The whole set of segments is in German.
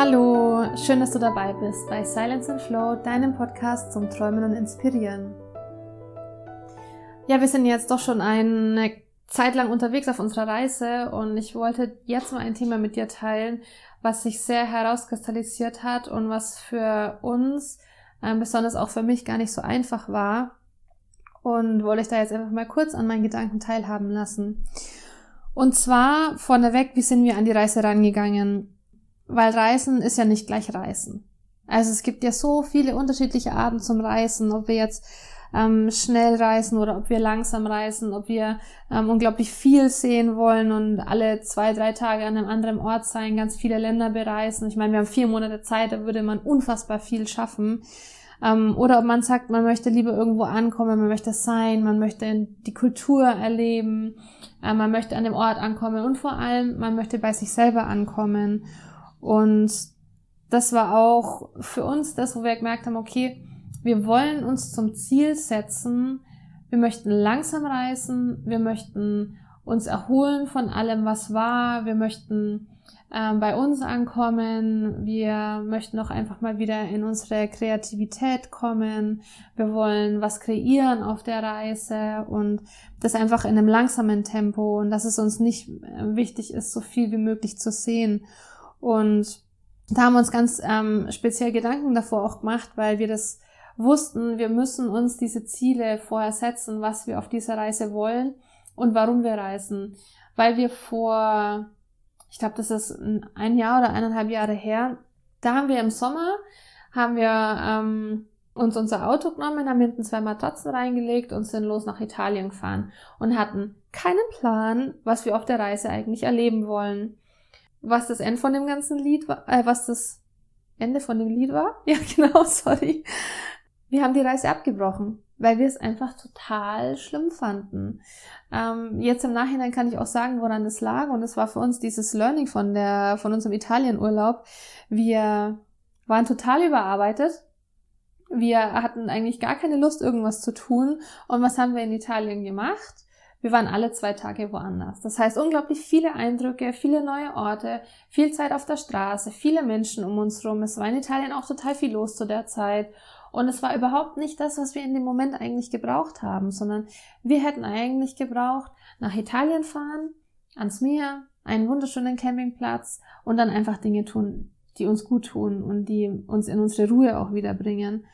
Hallo, schön, dass du dabei bist bei Silence and Flow, deinem Podcast zum Träumen und Inspirieren. Ja, wir sind jetzt doch schon eine Zeit lang unterwegs auf unserer Reise und ich wollte jetzt mal ein Thema mit dir teilen, was sich sehr herauskristallisiert hat und was für uns, äh, besonders auch für mich, gar nicht so einfach war. Und wollte ich da jetzt einfach mal kurz an meinen Gedanken teilhaben lassen. Und zwar vorneweg, wie sind wir an die Reise rangegangen? Weil Reisen ist ja nicht gleich Reisen. Also es gibt ja so viele unterschiedliche Arten zum Reisen, ob wir jetzt ähm, schnell reisen oder ob wir langsam reisen, ob wir ähm, unglaublich viel sehen wollen und alle zwei, drei Tage an einem anderen Ort sein, ganz viele Länder bereisen. Ich meine, wir haben vier Monate Zeit, da würde man unfassbar viel schaffen. Ähm, oder ob man sagt, man möchte lieber irgendwo ankommen, man möchte sein, man möchte die Kultur erleben, äh, man möchte an dem Ort ankommen und vor allem, man möchte bei sich selber ankommen. Und das war auch für uns das, wo wir gemerkt haben, okay, wir wollen uns zum Ziel setzen, wir möchten langsam reisen, wir möchten uns erholen von allem, was war, wir möchten ähm, bei uns ankommen, wir möchten auch einfach mal wieder in unsere Kreativität kommen, wir wollen was kreieren auf der Reise und das einfach in einem langsamen Tempo und dass es uns nicht äh, wichtig ist, so viel wie möglich zu sehen. Und da haben wir uns ganz ähm, speziell Gedanken davor auch gemacht, weil wir das wussten, wir müssen uns diese Ziele vorher setzen, was wir auf dieser Reise wollen und warum wir reisen. Weil wir vor, ich glaube, das ist ein Jahr oder eineinhalb Jahre her, da haben wir im Sommer, haben wir ähm, uns unser Auto genommen, haben hinten zwei Matratzen reingelegt und sind los nach Italien gefahren und hatten keinen Plan, was wir auf der Reise eigentlich erleben wollen. Was das Ende von dem ganzen Lied war, äh, was das Ende von dem Lied war? Ja, genau, sorry. Wir haben die Reise abgebrochen, weil wir es einfach total schlimm fanden. Ähm, jetzt im Nachhinein kann ich auch sagen, woran das lag. Und es war für uns dieses Learning von der, von unserem Italienurlaub. Wir waren total überarbeitet. Wir hatten eigentlich gar keine Lust, irgendwas zu tun. Und was haben wir in Italien gemacht? Wir waren alle zwei Tage woanders. Das heißt, unglaublich viele Eindrücke, viele neue Orte, viel Zeit auf der Straße, viele Menschen um uns rum. Es war in Italien auch total viel los zu der Zeit. Und es war überhaupt nicht das, was wir in dem Moment eigentlich gebraucht haben, sondern wir hätten eigentlich gebraucht, nach Italien fahren, ans Meer, einen wunderschönen Campingplatz und dann einfach Dinge tun, die uns gut tun und die uns in unsere Ruhe auch wiederbringen.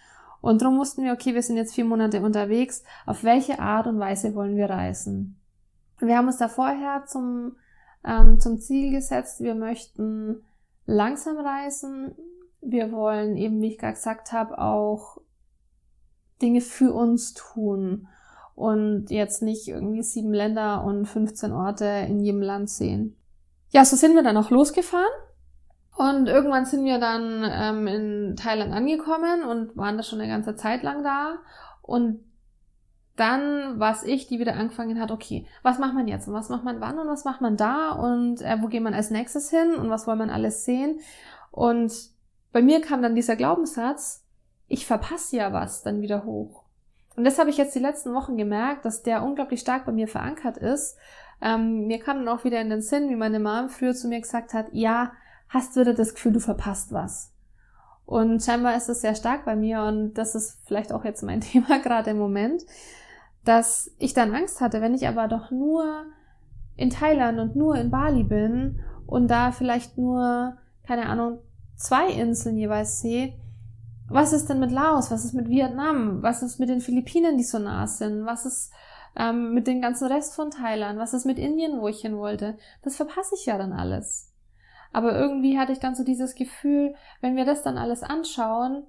Und darum wussten wir, okay, wir sind jetzt vier Monate unterwegs. Auf welche Art und Weise wollen wir reisen? Wir haben uns da vorher zum, ähm, zum Ziel gesetzt, wir möchten langsam reisen, wir wollen eben, wie ich gerade gesagt habe, auch Dinge für uns tun und jetzt nicht irgendwie sieben Länder und 15 Orte in jedem Land sehen. Ja, so sind wir dann auch losgefahren und irgendwann sind wir dann ähm, in Thailand angekommen und waren da schon eine ganze Zeit lang da. Und dann war es ich, die wieder angefangen hat, okay, was macht man jetzt? Und was macht man wann und was macht man da? Und äh, wo geht man als nächstes hin? Und was soll man alles sehen? Und bei mir kam dann dieser Glaubenssatz, ich verpasse ja was dann wieder hoch. Und das habe ich jetzt die letzten Wochen gemerkt, dass der unglaublich stark bei mir verankert ist. Ähm, mir kam dann auch wieder in den Sinn, wie meine Mom früher zu mir gesagt hat, ja, hast du wieder das Gefühl, du verpasst was. Und scheinbar ist es sehr stark bei mir und das ist vielleicht auch jetzt mein Thema gerade im Moment, dass ich dann Angst hatte, wenn ich aber doch nur in Thailand und nur in Bali bin und da vielleicht nur, keine Ahnung, zwei Inseln jeweils sehe, was ist denn mit Laos? Was ist mit Vietnam? Was ist mit den Philippinen, die so nah sind? Was ist ähm, mit dem ganzen Rest von Thailand? Was ist mit Indien, wo ich hin wollte? Das verpasse ich ja dann alles. Aber irgendwie hatte ich dann so dieses Gefühl, wenn wir das dann alles anschauen,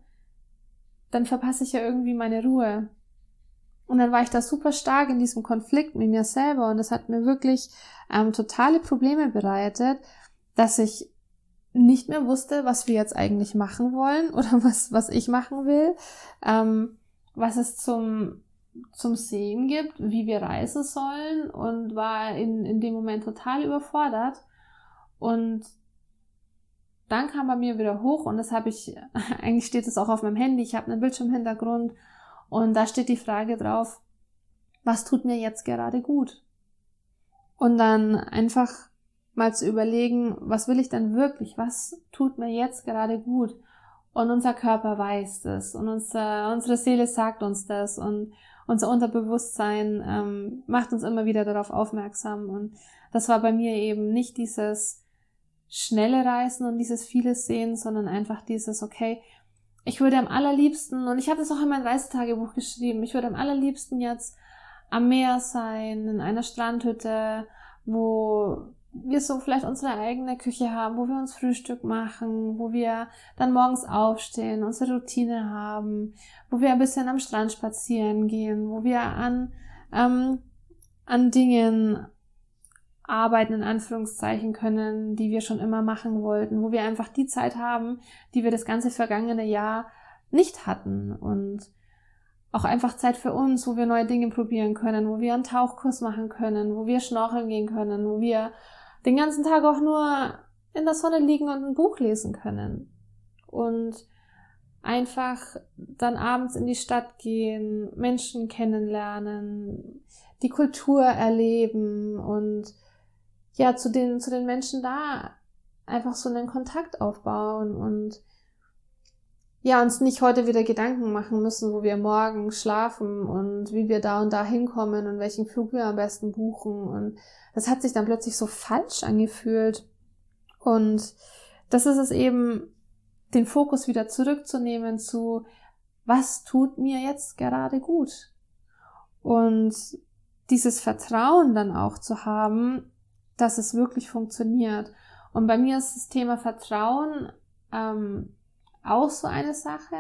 dann verpasse ich ja irgendwie meine Ruhe. Und dann war ich da super stark in diesem Konflikt mit mir selber und es hat mir wirklich ähm, totale Probleme bereitet, dass ich nicht mehr wusste, was wir jetzt eigentlich machen wollen oder was, was ich machen will, ähm, was es zum, zum Sehen gibt, wie wir reisen sollen und war in, in dem Moment total überfordert. Und dann kam bei mir wieder hoch und das habe ich, eigentlich steht es auch auf meinem Handy, ich habe einen Bildschirmhintergrund und da steht die Frage drauf, was tut mir jetzt gerade gut? Und dann einfach mal zu überlegen, was will ich denn wirklich? Was tut mir jetzt gerade gut? Und unser Körper weiß das und unser, unsere Seele sagt uns das und unser Unterbewusstsein ähm, macht uns immer wieder darauf aufmerksam. Und das war bei mir eben nicht dieses schnelle Reisen und dieses vieles Sehen, sondern einfach dieses, okay, ich würde am allerliebsten, und ich habe das auch in mein Reisetagebuch geschrieben, ich würde am allerliebsten jetzt am Meer sein, in einer Strandhütte, wo wir so vielleicht unsere eigene Küche haben, wo wir uns Frühstück machen, wo wir dann morgens aufstehen, unsere Routine haben, wo wir ein bisschen am Strand spazieren gehen, wo wir an, ähm, an Dingen arbeiten, in Anführungszeichen können, die wir schon immer machen wollten, wo wir einfach die Zeit haben, die wir das ganze vergangene Jahr nicht hatten und auch einfach Zeit für uns, wo wir neue Dinge probieren können, wo wir einen Tauchkurs machen können, wo wir schnorcheln gehen können, wo wir den ganzen Tag auch nur in der Sonne liegen und ein Buch lesen können. Und einfach dann abends in die Stadt gehen, Menschen kennenlernen, die Kultur erleben und ja, zu den, zu den Menschen da einfach so einen Kontakt aufbauen und ja, uns nicht heute wieder Gedanken machen müssen, wo wir morgen schlafen und wie wir da und da hinkommen und welchen Flug wir am besten buchen. Und das hat sich dann plötzlich so falsch angefühlt. Und das ist es eben, den Fokus wieder zurückzunehmen zu, was tut mir jetzt gerade gut? Und dieses Vertrauen dann auch zu haben, dass es wirklich funktioniert. Und bei mir ist das Thema Vertrauen ähm, auch so eine Sache.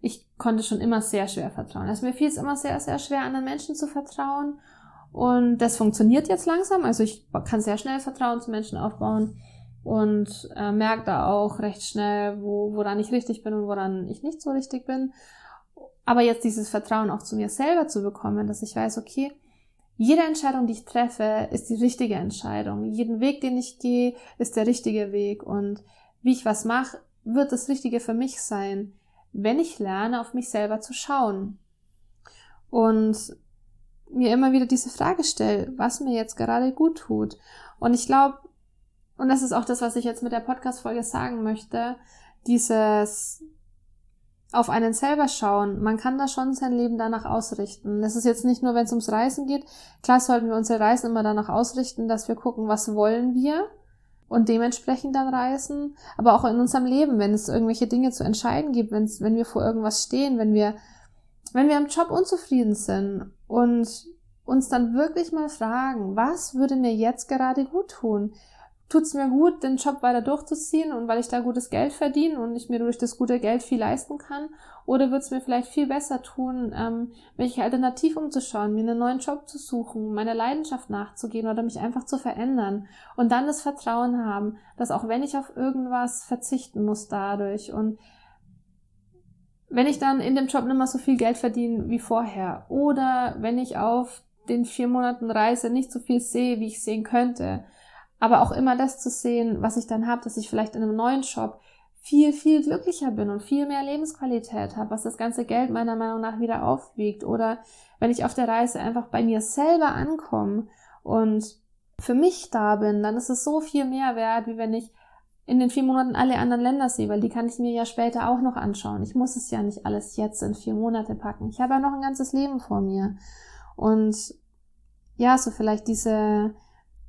Ich konnte schon immer sehr schwer vertrauen. Also mir fiel es immer sehr, sehr schwer, anderen Menschen zu vertrauen. Und das funktioniert jetzt langsam. Also ich kann sehr schnell Vertrauen zu Menschen aufbauen und äh, merke da auch recht schnell, wo, woran ich richtig bin und woran ich nicht so richtig bin. Aber jetzt dieses Vertrauen auch zu mir selber zu bekommen, dass ich weiß, okay, jede Entscheidung, die ich treffe, ist die richtige Entscheidung. Jeden Weg, den ich gehe, ist der richtige Weg. Und wie ich was mache, wird das Richtige für mich sein, wenn ich lerne, auf mich selber zu schauen. Und mir immer wieder diese Frage stelle, was mir jetzt gerade gut tut. Und ich glaube, und das ist auch das, was ich jetzt mit der Podcast-Folge sagen möchte, dieses auf einen selber schauen. Man kann da schon sein Leben danach ausrichten. Das ist jetzt nicht nur, wenn es ums Reisen geht. Klar sollten wir unsere Reisen immer danach ausrichten, dass wir gucken, was wollen wir und dementsprechend dann reisen. Aber auch in unserem Leben, wenn es irgendwelche Dinge zu entscheiden gibt, wenn, wenn wir vor irgendwas stehen, wenn wir, wenn wir im Job unzufrieden sind und uns dann wirklich mal fragen, was würde mir jetzt gerade gut tun? Tut es mir gut, den Job weiter durchzuziehen und weil ich da gutes Geld verdiene und ich mir durch das gute Geld viel leisten kann? Oder wird es mir vielleicht viel besser tun, ähm, mich alternativ umzuschauen, mir einen neuen Job zu suchen, meiner Leidenschaft nachzugehen oder mich einfach zu verändern und dann das Vertrauen haben, dass auch wenn ich auf irgendwas verzichten muss dadurch und wenn ich dann in dem Job nicht mehr so viel Geld verdiene wie vorher oder wenn ich auf den vier Monaten Reise nicht so viel sehe, wie ich sehen könnte, aber auch immer das zu sehen, was ich dann habe, dass ich vielleicht in einem neuen Shop viel, viel glücklicher bin und viel mehr Lebensqualität habe, was das ganze Geld meiner Meinung nach wieder aufwiegt. Oder wenn ich auf der Reise einfach bei mir selber ankomme und für mich da bin, dann ist es so viel mehr wert, wie wenn ich in den vier Monaten alle anderen Länder sehe, weil die kann ich mir ja später auch noch anschauen. Ich muss es ja nicht alles jetzt in vier Monate packen. Ich habe ja noch ein ganzes Leben vor mir. Und ja, so vielleicht diese,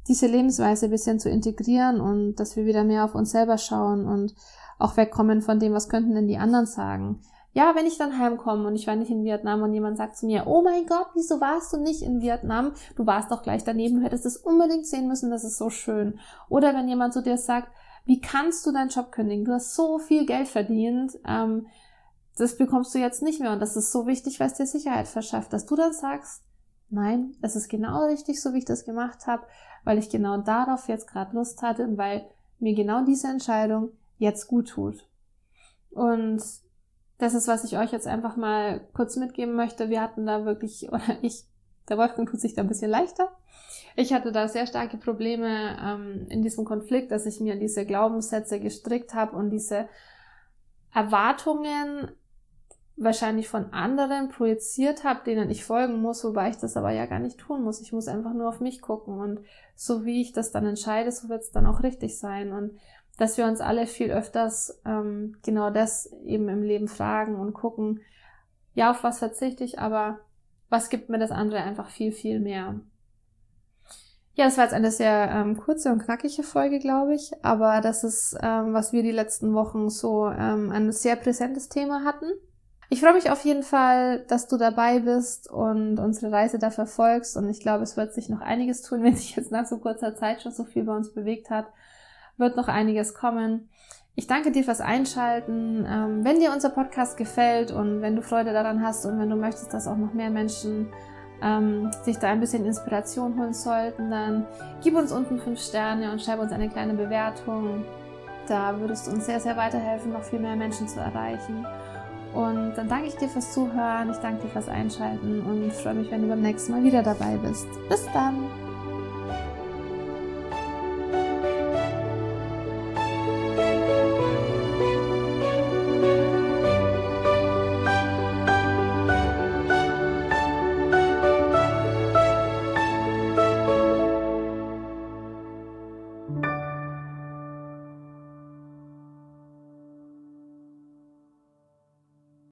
diese Lebensweise ein bisschen zu integrieren und dass wir wieder mehr auf uns selber schauen und auch wegkommen von dem, was könnten denn die anderen sagen. Ja, wenn ich dann heimkomme und ich war nicht in Vietnam und jemand sagt zu mir, oh mein Gott, wieso warst du nicht in Vietnam? Du warst doch gleich daneben, du hättest es unbedingt sehen müssen, das ist so schön. Oder wenn jemand zu dir sagt, wie kannst du deinen Job kündigen? Du hast so viel Geld verdient, ähm, das bekommst du jetzt nicht mehr und das ist so wichtig, weil es dir Sicherheit verschafft, dass du dann sagst, nein, es ist genau richtig, so wie ich das gemacht habe weil ich genau darauf jetzt gerade Lust hatte und weil mir genau diese Entscheidung jetzt gut tut. Und das ist, was ich euch jetzt einfach mal kurz mitgeben möchte. Wir hatten da wirklich, oder ich, der Wolfgang tut sich da ein bisschen leichter. Ich hatte da sehr starke Probleme ähm, in diesem Konflikt, dass ich mir diese Glaubenssätze gestrickt habe und diese Erwartungen wahrscheinlich von anderen projiziert habe, denen ich folgen muss, wobei ich das aber ja gar nicht tun muss. Ich muss einfach nur auf mich gucken und so wie ich das dann entscheide, so wird es dann auch richtig sein und dass wir uns alle viel öfters ähm, genau das eben im Leben fragen und gucken, ja, auf was verzichte ich, aber was gibt mir das andere einfach viel, viel mehr. Ja, das war jetzt eine sehr ähm, kurze und knackige Folge, glaube ich, aber das ist, ähm, was wir die letzten Wochen so ähm, ein sehr präsentes Thema hatten. Ich freue mich auf jeden Fall, dass du dabei bist und unsere Reise da verfolgst. Und ich glaube, es wird sich noch einiges tun, wenn sich jetzt nach so kurzer Zeit schon so viel bei uns bewegt hat. Wird noch einiges kommen. Ich danke dir fürs Einschalten. Ähm, wenn dir unser Podcast gefällt und wenn du Freude daran hast und wenn du möchtest, dass auch noch mehr Menschen ähm, sich da ein bisschen Inspiration holen sollten, dann gib uns unten fünf Sterne und schreib uns eine kleine Bewertung. Da würdest du uns sehr, sehr weiterhelfen, noch viel mehr Menschen zu erreichen. Und dann danke ich dir fürs Zuhören, ich danke dir fürs Einschalten und freue mich, wenn du beim nächsten Mal wieder dabei bist. Bis dann!